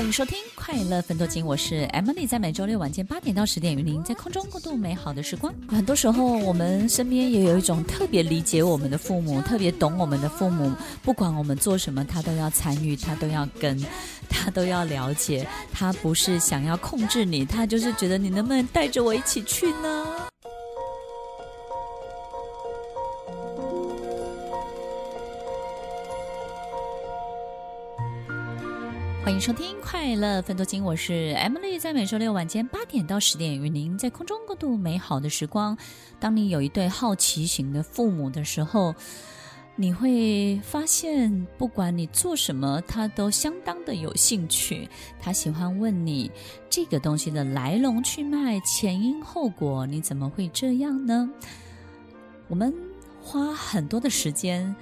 欢迎收听《快乐分多金》，我是 Emily，在每周六晚间八点到十点与您在空中共度美好的时光。很多时候，我们身边也有一种特别理解我们的父母，特别懂我们的父母，不管我们做什么，他都要参与，他都要跟，他都要了解。他不是想要控制你，他就是觉得你能不能带着我一起去呢？收听《快乐分多金》，我是 Emily，在每周六晚间八点到十点，与您在空中共度美好的时光。当你有一对好奇型的父母的时候，你会发现，不管你做什么，他都相当的有兴趣。他喜欢问你这个东西的来龙去脉、前因后果，你怎么会这样呢？我们花很多的时间。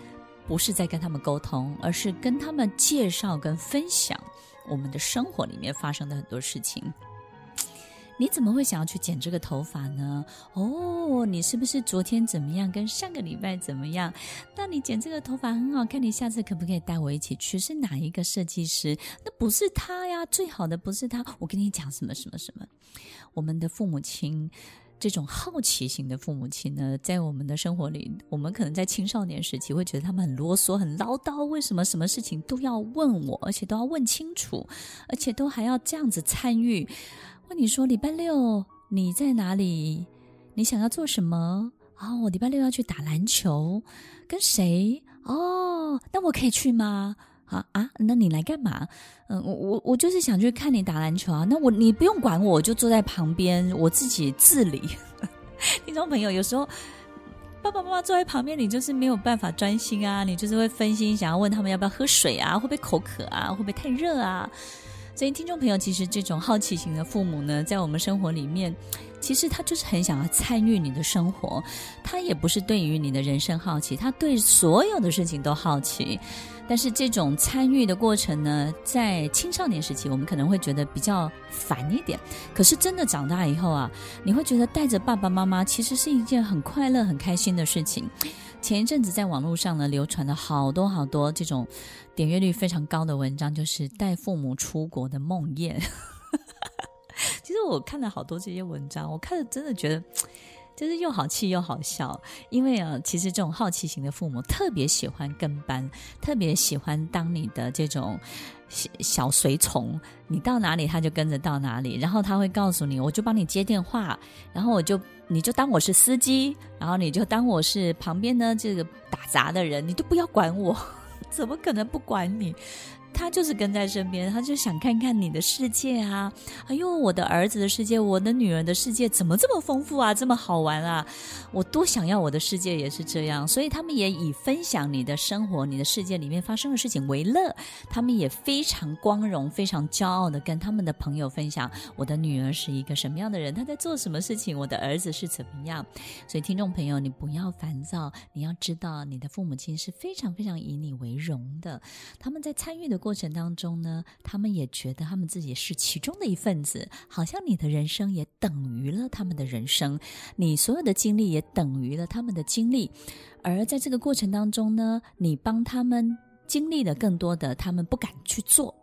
不是在跟他们沟通，而是跟他们介绍跟分享我们的生活里面发生的很多事情。你怎么会想要去剪这个头发呢？哦，你是不是昨天怎么样？跟上个礼拜怎么样？那你剪这个头发很好看，你下次可不可以带我一起去？是哪一个设计师？那不是他呀，最好的不是他。我跟你讲什么什么什么，我们的父母亲。这种好奇型的父母亲呢，在我们的生活里，我们可能在青少年时期会觉得他们很啰嗦、很唠叨，为什么什么事情都要问我，而且都要问清楚，而且都还要这样子参与？问你说礼拜六你在哪里？你想要做什么？哦，我礼拜六要去打篮球，跟谁？哦，那我可以去吗？啊啊，那你来干嘛？嗯，我我我就是想去看你打篮球啊。那我你不用管我，我就坐在旁边，我自己自理。听众朋友，有时候爸爸妈妈坐在旁边，你就是没有办法专心啊，你就是会分心，想要问他们要不要喝水啊，会不会口渴啊，会不会太热啊？所以听众朋友，其实这种好奇型的父母呢，在我们生活里面。其实他就是很想要参与你的生活，他也不是对于你的人生好奇，他对所有的事情都好奇。但是这种参与的过程呢，在青少年时期，我们可能会觉得比较烦一点。可是真的长大以后啊，你会觉得带着爸爸妈妈其实是一件很快乐、很开心的事情。前一阵子在网络上呢，流传了好多好多这种点阅率非常高的文章，就是带父母出国的梦魇。其实我看了好多这些文章，我看了真的觉得，就是又好气又好笑。因为啊，其实这种好奇型的父母特别喜欢跟班，特别喜欢当你的这种小小随从，你到哪里他就跟着到哪里，然后他会告诉你，我就帮你接电话，然后我就你就当我是司机，然后你就当我是旁边呢这个打杂的人，你都不要管我，怎么可能不管你？他就是跟在身边，他就想看看你的世界啊！哎呦，我的儿子的世界，我的女儿的世界怎么这么丰富啊，这么好玩啊！我多想要我的世界也是这样，所以他们也以分享你的生活、你的世界里面发生的事情为乐。他们也非常光荣、非常骄傲的跟他们的朋友分享：我的女儿是一个什么样的人，她在做什么事情，我的儿子是怎么样。所以，听众朋友，你不要烦躁，你要知道，你的父母亲是非常非常以你为荣的。他们在参与的过过程当中呢，他们也觉得他们自己是其中的一份子，好像你的人生也等于了他们的人生，你所有的经历也等于了他们的经历，而在这个过程当中呢，你帮他们经历了更多的，他们不敢去做，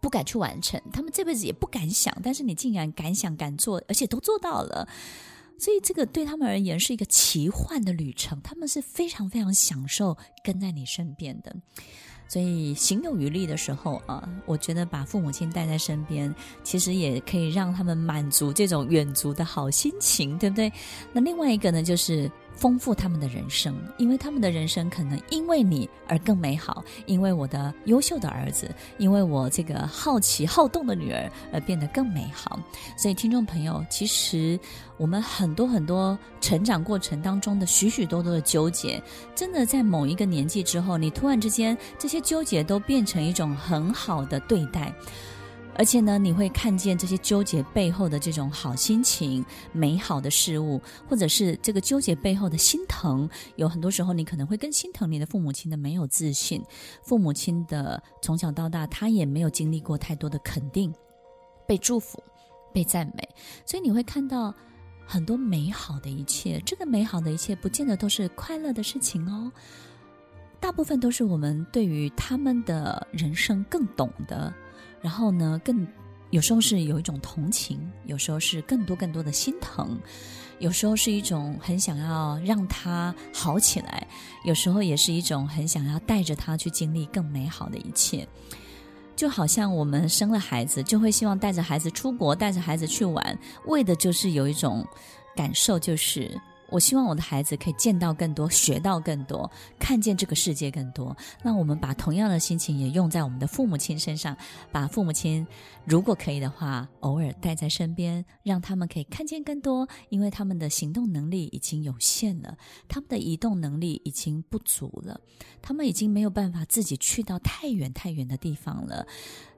不敢去完成，他们这辈子也不敢想，但是你竟然敢想敢做，而且都做到了，所以这个对他们而言是一个奇幻的旅程，他们是非常非常享受跟在你身边的。所以行有余力的时候啊，我觉得把父母亲带在身边，其实也可以让他们满足这种远足的好心情，对不对？那另外一个呢，就是。丰富他们的人生，因为他们的人生可能因为你而更美好，因为我的优秀的儿子，因为我这个好奇好动的女儿而变得更美好。所以，听众朋友，其实我们很多很多成长过程当中的许许多多的纠结，真的在某一个年纪之后，你突然之间这些纠结都变成一种很好的对待。而且呢，你会看见这些纠结背后的这种好心情、美好的事物，或者是这个纠结背后的心疼。有很多时候，你可能会更心疼你的父母亲的没有自信，父母亲的从小到大他也没有经历过太多的肯定、被祝福、被赞美，所以你会看到很多美好的一切。这个美好的一切，不见得都是快乐的事情哦，大部分都是我们对于他们的人生更懂得。然后呢，更有时候是有一种同情，有时候是更多更多的心疼，有时候是一种很想要让他好起来，有时候也是一种很想要带着他去经历更美好的一切。就好像我们生了孩子，就会希望带着孩子出国，带着孩子去玩，为的就是有一种感受，就是。我希望我的孩子可以见到更多，学到更多，看见这个世界更多。那我们把同样的心情也用在我们的父母亲身上，把父母亲如果可以的话，偶尔带在身边，让他们可以看见更多。因为他们的行动能力已经有限了，他们的移动能力已经不足了，他们已经没有办法自己去到太远太远的地方了。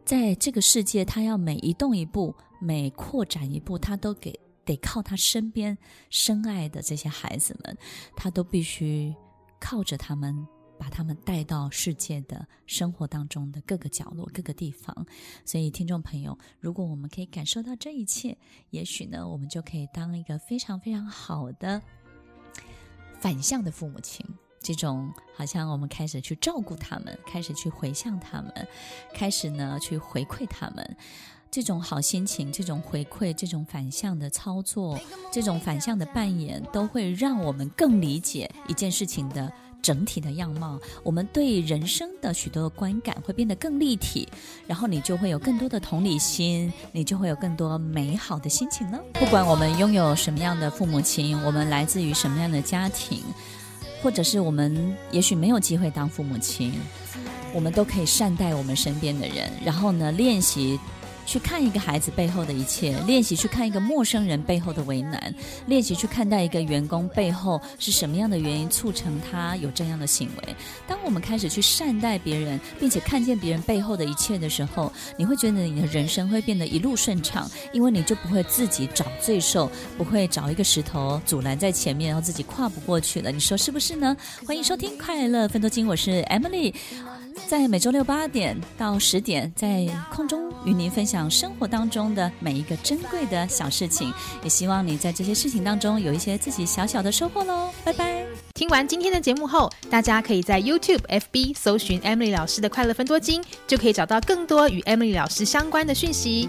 在这个世界，他要每移动一步，每扩展一步，他都给。得靠他身边深爱的这些孩子们，他都必须靠着他们，把他们带到世界的生活当中的各个角落、各个地方。所以，听众朋友，如果我们可以感受到这一切，也许呢，我们就可以当一个非常非常好的反向的父母亲。这种好像我们开始去照顾他们，开始去回向他们，开始呢去回馈他们。这种好心情，这种回馈，这种反向的操作，这种反向的扮演，都会让我们更理解一件事情的整体的样貌。我们对人生的许多的观感会变得更立体，然后你就会有更多的同理心，你就会有更多美好的心情呢。不管我们拥有什么样的父母亲，我们来自于什么样的家庭，或者是我们也许没有机会当父母亲，我们都可以善待我们身边的人，然后呢，练习。去看一个孩子背后的一切，练习去看一个陌生人背后的为难，练习去看待一个员工背后是什么样的原因促成他有这样的行为。当我们开始去善待别人，并且看见别人背后的一切的时候，你会觉得你的人生会变得一路顺畅，因为你就不会自己找罪受，不会找一个石头阻拦在前面，然后自己跨不过去了。你说是不是呢？欢迎收听《快乐分多金》，我是 Emily。在每周六八点到十点，在空中与您分享生活当中的每一个珍贵的小事情，也希望你在这些事情当中有一些自己小小的收获喽。拜拜！听完今天的节目后，大家可以在 YouTube、FB 搜寻 Emily 老师的快乐分多金，就可以找到更多与 Emily 老师相关的讯息。